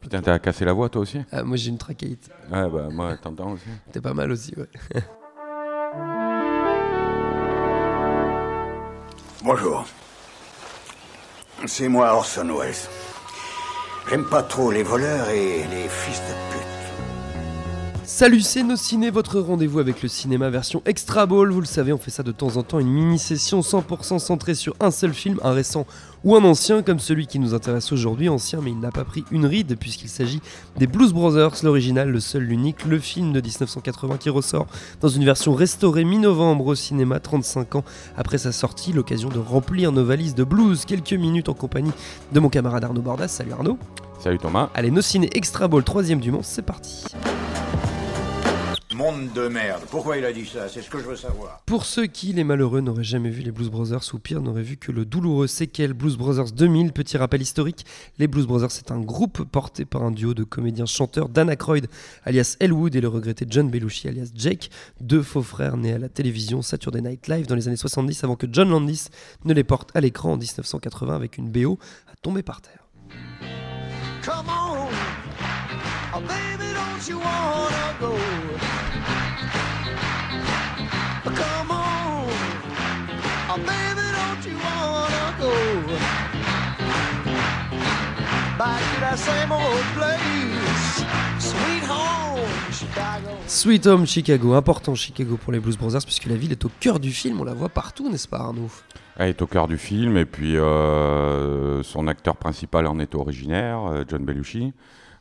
Putain, t'as cassé la voix toi aussi? Ah, moi j'ai une trachéite. Ouais, bah moi, t'entends aussi. T'es pas mal aussi, ouais. Bonjour. C'est moi Orson Welles. J'aime pas trop les voleurs et les fils de pute. Salut, c'est Nos Ciné, votre rendez-vous avec le cinéma version Extra Ball. Vous le savez, on fait ça de temps en temps, une mini-session 100% centrée sur un seul film, un récent ou un ancien, comme celui qui nous intéresse aujourd'hui. Ancien, mais il n'a pas pris une ride, puisqu'il s'agit des Blues Brothers, l'original, le seul, l'unique, le film de 1980 qui ressort dans une version restaurée mi-novembre au cinéma, 35 ans après sa sortie. L'occasion de remplir nos valises de blues, quelques minutes en compagnie de mon camarade Arnaud Bordas. Salut Arnaud. Salut Thomas. Allez, Nos Ciné Extra Ball, troisième du Mans, c'est parti. Monde de merde. Pourquoi il a dit ça? C'est ce que je veux savoir. Pour ceux qui, les malheureux, n'auraient jamais vu les Blues Brothers, ou pire, n'auraient vu que le douloureux séquel Blues Brothers 2000, petit rappel historique, les Blues Brothers c'est un groupe porté par un duo de comédiens-chanteurs, Dan Aykroyd alias Elwood et le regretté John Belushi alias Jake, deux faux frères nés à la télévision Saturday Night Live dans les années 70 avant que John Landis ne les porte à l'écran en 1980 avec une BO à tomber par terre. Come on, oh baby, don't you wanna go? Come on, oh baby, don't you wanna go? Back to that same old place, sweet home, Chicago. Sweet Home Chicago, important Chicago pour les Blues Brothers puisque la ville est au cœur du film, on la voit partout, n'est-ce pas Arnaud? Elle est au cœur du film et puis euh, son acteur principal en est originaire, euh, John Belushi.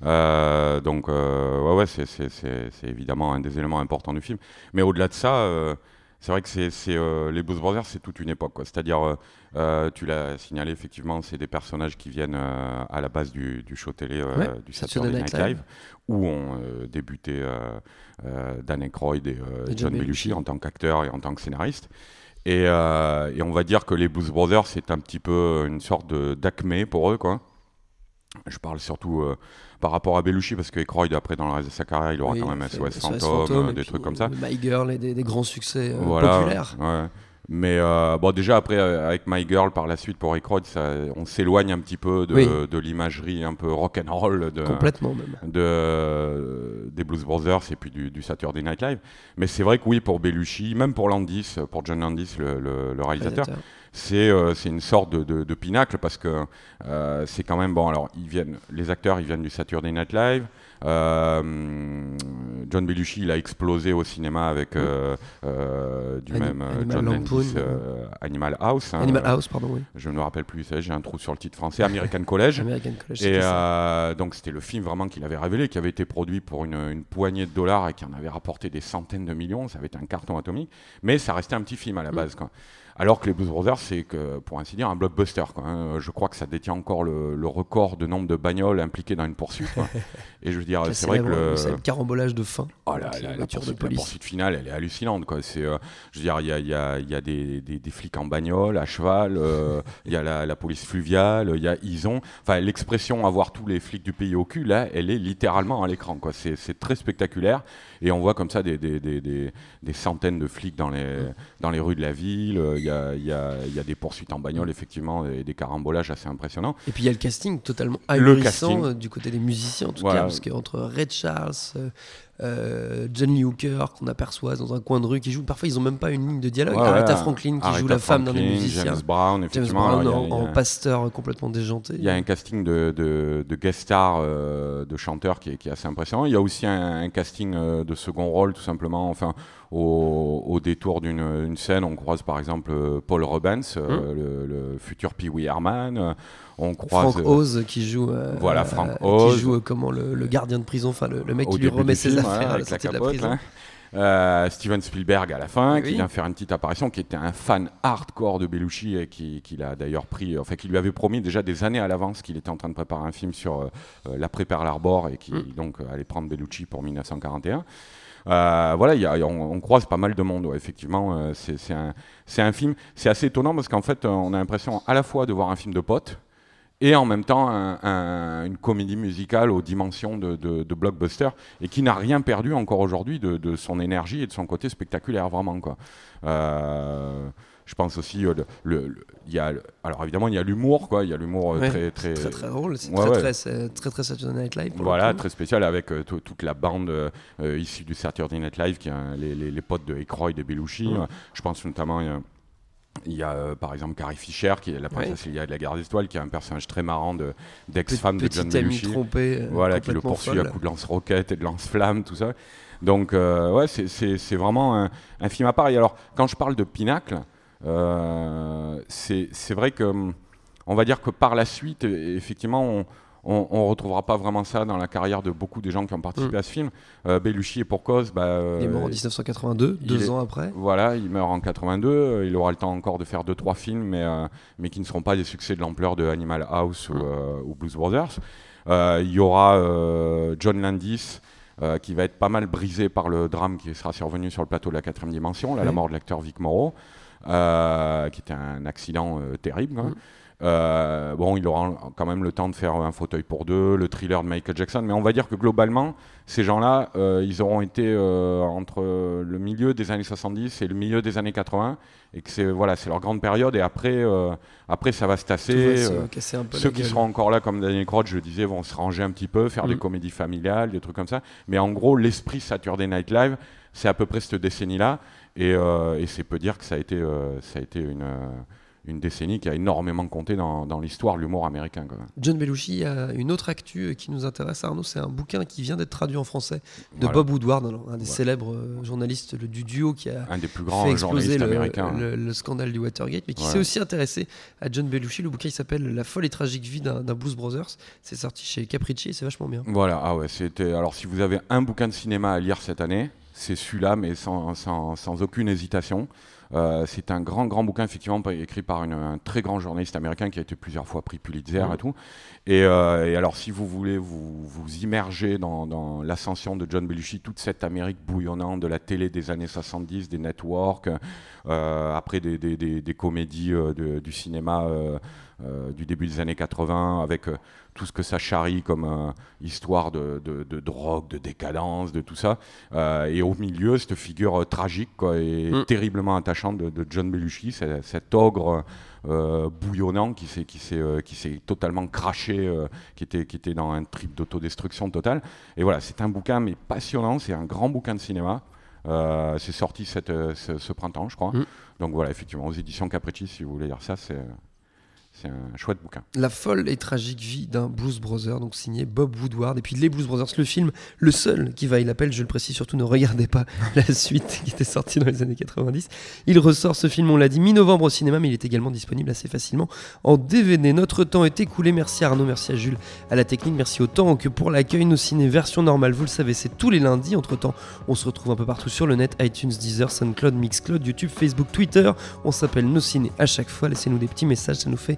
Euh, donc euh, ouais, ouais c'est, évidemment un des éléments importants du film. Mais au-delà de ça, euh, c'est vrai que c'est, euh, les Blues Brothers, c'est toute une époque. C'est-à-dire, euh, tu l'as signalé effectivement, c'est des personnages qui viennent euh, à la base du, du show télé Ouais, du Saturday Night Night Live, Live. où ont débuté Dan Aykroyd et, Et John John Belushi. En tant qu'acteur et en tant que scénariste. Et, et on va dire que les Blues Brothers, c'est un petit peu une sorte d'acmé pour eux, quoi. Je parle surtout euh, par rapport à Belushi, parce que Aykroyd, après, dans le reste de sa carrière, il aura Oui, quand même SOS SOS Fantôme, euh, des trucs comme ça. My Girl et des, des grands succès euh, Voilà, populaires. ouais. Mais euh, bon, déjà après avec My Girl par la suite pour ça, on s'éloigne un petit peu de, Oui. de l'imagerie un peu rock and roll de, Complètement même. de, des Blues Brothers et puis du, du Saturday Night Live. Mais c'est vrai que oui, pour Belushi, même pour Landis, pour John Landis, le, le- le réalisateur, Réalisateur. C'est euh, c'est une sorte de, de- de pinacle parce que euh, c'est quand même bon. Alors, ils viennent, les acteurs, ils viennent du Saturday Night Live. Euh, John Belushi, il a explosé au cinéma avec euh, euh, du Ani- même Animal John Landis, euh, Animal House. hein, Animal House, pardon, oui. Je ne me rappelle plus, j'ai un trou sur le titre français. American College. American College. Et donc c'était le film vraiment qu'il avait révélé, qui avait été produit pour une, une poignée de dollars et qui en avait rapporté des centaines de millions. Ça avait été un carton atomique, mais ça restait un petit film à la base. Quoi. Alors que les Blues Brothers, c'est que, pour ainsi dire, un blockbuster. Quoi, hein. Je crois que ça détient encore le, le record de nombre de bagnoles impliquées dans une poursuite. quoi. Et je veux dire, c'est vrai que le, le carambolage de fin. Oh la, la la de poursuite, la poursuite finale, elle est hallucinante. Quoi. C'est, euh, je veux dire, il y a, y y des, des- des flics en bagnole, à cheval, euh, il y a la, la police fluviale, il y a Ison. Enfin, l'expression avoir tous les flics du pays au cul, là, elle est littéralement à l'écran. Quoi. C'est, très spectaculaire. Et on voit comme ça des, centaines de flics dans les, dans les rues de la ville. Euh, Il y a, il y, a, il y a des poursuites en bagnole, effectivement, et des carambolages assez impressionnants. Et puis il y a le casting totalement Le ahurissant casting. euh, du côté des musiciens en tout Voilà. cas, parce qu'entre Red Charles, euh, John Lee Hooker qu'on aperçoit dans un coin de rue qui joue, parfois ils ont même pas une ligne de dialogue. Ouais, Aretha. Franklin qui Aretha joue la femme d'un des musiciens. James Brown, James effectivement. Brown alors, en, a- a- pasteur complètement déjanté. Il y a un casting de, de, de guest stars, euh, de chanteurs qui est, qui est assez impressionnant. Il y a aussi un, un casting euh, de second rôle, tout simplement. Enfin, au, au détour d'une une scène, on croise par exemple euh, Paul Rubens, euh, le, le futur Pee Wee Herman. On croise Frank Oz qui joue, Voilà, Frank Oz. qui joue comment le, le gardien de prison, enfin le, le mec qui lui remet ses affaires la avec la la. Euh, Steven Spielberg à la fin, Oui. qui vient faire une petite apparition, qui était un fan hardcore de Belushi et qui, qui l'a d'ailleurs pris, enfin qui lui avait promis déjà des années à l'avance qu'il était en train de préparer un film sur euh, euh, l'après Pearl Harbor et qui Mm. donc euh, allait prendre Belushi pour 1941. Euh, voilà, il y a- on, on croise pas mal de monde, ouais, effectivement. euh, c'est un, un film, c'est assez étonnant parce qu'en fait, euh, on a l'impression à la fois de voir un film de potes et en même temps un- un- une comédie musicale aux dimensions de, de- de blockbuster et qui n'a rien perdu encore aujourd'hui de, de son énergie et de son côté spectaculaire vraiment quoi. Euh, je pense aussi euh, le, le- le- il y a alors évidemment il y a l'humour quoi, il y a l'humour euh, Ouais, très très Très très drôle, c'est Ouais, très, ouais. très, très très Saturday Night Live. pour voilà, très spécial avec euh, tout- toute la bande issue du Saturday Night Live, qui un- les, les- les potes de Aykroyd et Belushi. Je pense notamment, il y a euh, par exemple Carrie Fisher, qui est la princesse Elia de la Garde des Étoiles, qui est un personnage très marrant de- d'ex-femme de John Petite amie Belushi. trompée. euh, Voilà, qui le poursuit folle. à coups de lance-roquettes et de lance-flammes, tout ça. Donc, euh, ouais, c'est- c'est c'est vraiment un, un film à part. Et alors, quand je parle de Pinacle, euh, c'est c'est vrai que, hum, on va dire que par la suite, effectivement, on, on, on retrouvera pas vraiment ça dans la carrière de beaucoup des gens qui ont participé Mm. à ce film. Euh, Belushi est pour cause. Bah, euh, Il est mort en 1982, il deux est- ans après. voilà, il meurt en 82. euh, Il aura le temps encore de faire deux trois films, mais euh, mais qui ne seront pas des succès de l'ampleur de Animal House ou, euh, ou Blues Brothers. Euh, Il y aura euh, John Landis. euh, qui va être pas mal brisé par le drame qui sera survenu sur le plateau de la quatrième dimension, là, la mort de l'acteur Vic Morrow, euh, qui était un accident euh, terrible. hein. Mm. Euh, bon, il aura quand même le temps de faire un fauteuil pour deux, le thriller de Michael Jackson, mais on va dire que globalement, ces gens-là, euh, ils auront été euh, entre le milieu des années 70 et le milieu des années 80, et que c'est voilà, c'est leur grande période, et après, euh, après ça va se va tasser. se euh, casser un peu ceux qui seront encore là, comme Daniel Crouch, je le disais, vont se ranger un petit peu, faire des Mm. comédies familiales, des trucs comme ça. Mais en gros, l'esprit Saturday Night Live, c'est à peu près cette décennie-là. Et, euh, et c'est peu dire que ça a été, euh, ça a été une, euh, une décennie qui a énormément compté dans, dans l'histoire de l'humour américain. Quoi. John Belushi a une autre actu qui nous intéresse, Arnaud, c'est un bouquin qui vient d'être traduit en français de Voilà. Bob Woodward, un des célèbres journalistes le- du duo qui a Un des plus fait grands exploser journalistes le, américains. le- le scandale du Watergate, mais qui s'est aussi intéressé à John Belushi. Le bouquin s'appelle La folle et tragique vie d'un d'un Blues Brothers. C'est sorti chez Capricci et c'est vachement bien. Voilà, ah ouais, c'était. Alors, si vous avez un bouquin de cinéma à lire cette année, c'est celui-là, mais sans, sans, sans aucune hésitation. Euh, c'est un grand, grand bouquin, effectivement, écrit par une- un très grand journaliste américain qui a été plusieurs fois pris Pulitzer et tout. Et, euh, et alors, si vous voulez vous, vous immerger dans, dans l'ascension de John Belushi, toute cette Amérique bouillonnante de la télé des années 70, des networks, euh, après des, des, des- des comédies de- du cinéma euh, du début des années 80, avec euh, tout ce que ça charrie comme euh, histoire de, de- de drogue, de décadence, de tout ça. Et au milieu, cette figure tragique quoi, et Mm. terriblement attachante de, de John Belushi, cet ogre euh, bouillonnant qui s'est qui s'est euh, qui s'est totalement craché, euh, qui était qui était dans un trip d'autodestruction totale. Et voilà, c'est un bouquin mais passionnant, c'est un grand bouquin de cinéma. Euh, c'est sorti cette, ce, ce printemps, je crois. Mm. Donc voilà, effectivement, aux éditions Capricci, si vous voulez lire ça, c'est c'est un chouette bouquin. La folle et tragique vie d'un Blues Brother, donc signé Bob Woodward. Et puis Les Blues Brothers, le film, le seul qui vaille l'appel, je le précise surtout, ne regardez pas la suite qui était sortie dans les années 90. Il ressort ce film, on l'a dit, mi-novembre au cinéma, mais il est également disponible assez facilement en DVD. Notre temps est écoulé. Merci à Arnaud, merci à Jules, à la technique, merci autant que pour l'accueil. Nos ciné version normale, vous le savez, c'est tous les lundis. Entre temps, on se retrouve un peu partout sur le net iTunes, Deezer, SoundCloud, Mixcloud, YouTube, Facebook, Twitter. On s'appelle Nos Ciné à chaque fois. Laissez-nous des petits messages, ça nous fait